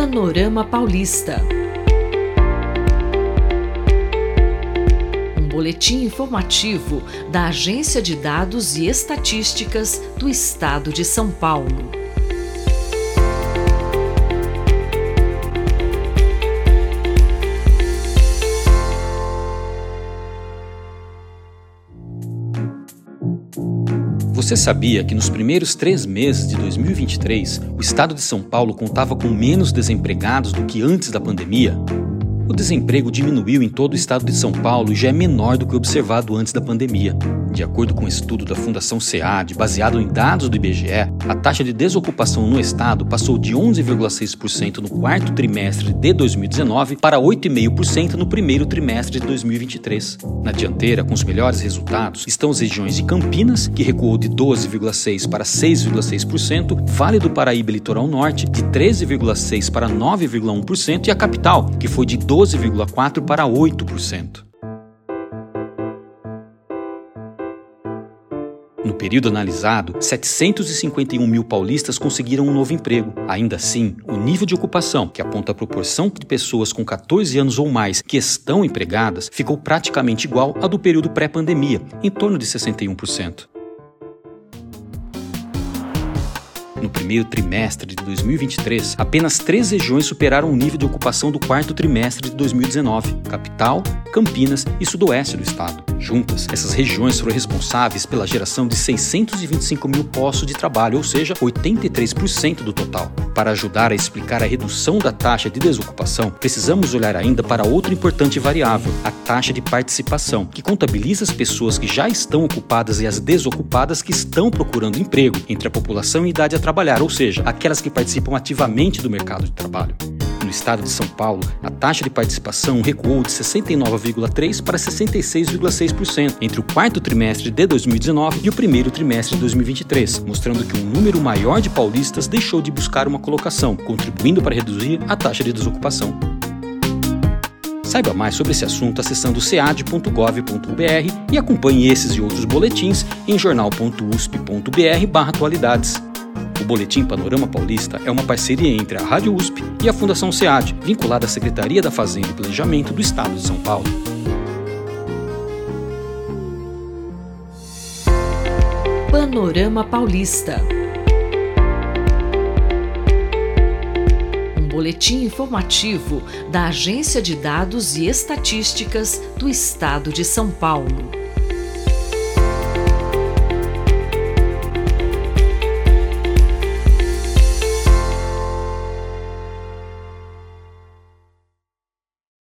Panorama Paulista. Um boletim informativo da Agência de Dados e Estatísticas do Estado de São Paulo. Você sabia que nos primeiros três meses de 2023, o estado de São Paulo contava com menos desempregados do que antes da pandemia? O desemprego diminuiu em todo o estado de São Paulo e já é menor do que observado antes da pandemia. De acordo com um estudo da Fundação SEAD, baseado em dados do IBGE, a taxa de desocupação no estado passou de 11,6% no quarto trimestre de 2019 para 8,5% no primeiro trimestre de 2023. Na dianteira, com os melhores resultados, estão as regiões de Campinas, que recuou de 12,6% para 6,6%, Vale do Paraíba Litoral Norte, de 13,6% para 9,1%, e a capital, que foi de 12 12,4% para 8%. No período analisado, 751 mil paulistas conseguiram um novo emprego. Ainda assim, o nível de ocupação, que aponta a proporção de pessoas com 14 anos ou mais que estão empregadas, ficou praticamente igual à do período pré-pandemia, em torno de 61%. No primeiro trimestre de 2023, apenas três regiões superaram o nível de ocupação do quarto trimestre de 2019: capital, Campinas e sudoeste do estado. Juntas, essas regiões foram responsáveis pela geração de 625 mil postos de trabalho, ou seja, 83% do total. Para ajudar a explicar a redução da taxa de desocupação, precisamos olhar ainda para outra importante variável, a taxa de participação, que contabiliza as pessoas que já estão ocupadas e as desocupadas que estão procurando emprego entre a população em idade a trabalhar, ou seja, aquelas que participam ativamente do mercado de trabalho. No estado de São Paulo, a taxa de participação recuou de 69,3% para 66,6% entre o quarto trimestre de 2019 e o primeiro trimestre de 2023, mostrando que um número maior de paulistas deixou de buscar uma colocação, contribuindo para reduzir a taxa de desocupação. Saiba mais sobre esse assunto acessando cead.gov.br e acompanhe esses e outros boletins em jornal.usp.br/atualidades. Boletim Panorama Paulista é uma parceria entre a Rádio USP e a Fundação SEAD, vinculada à Secretaria da Fazenda e Planejamento do Estado de São Paulo. Panorama Paulista. Um boletim informativo da Agência de Dados e Estatísticas do Estado de São Paulo.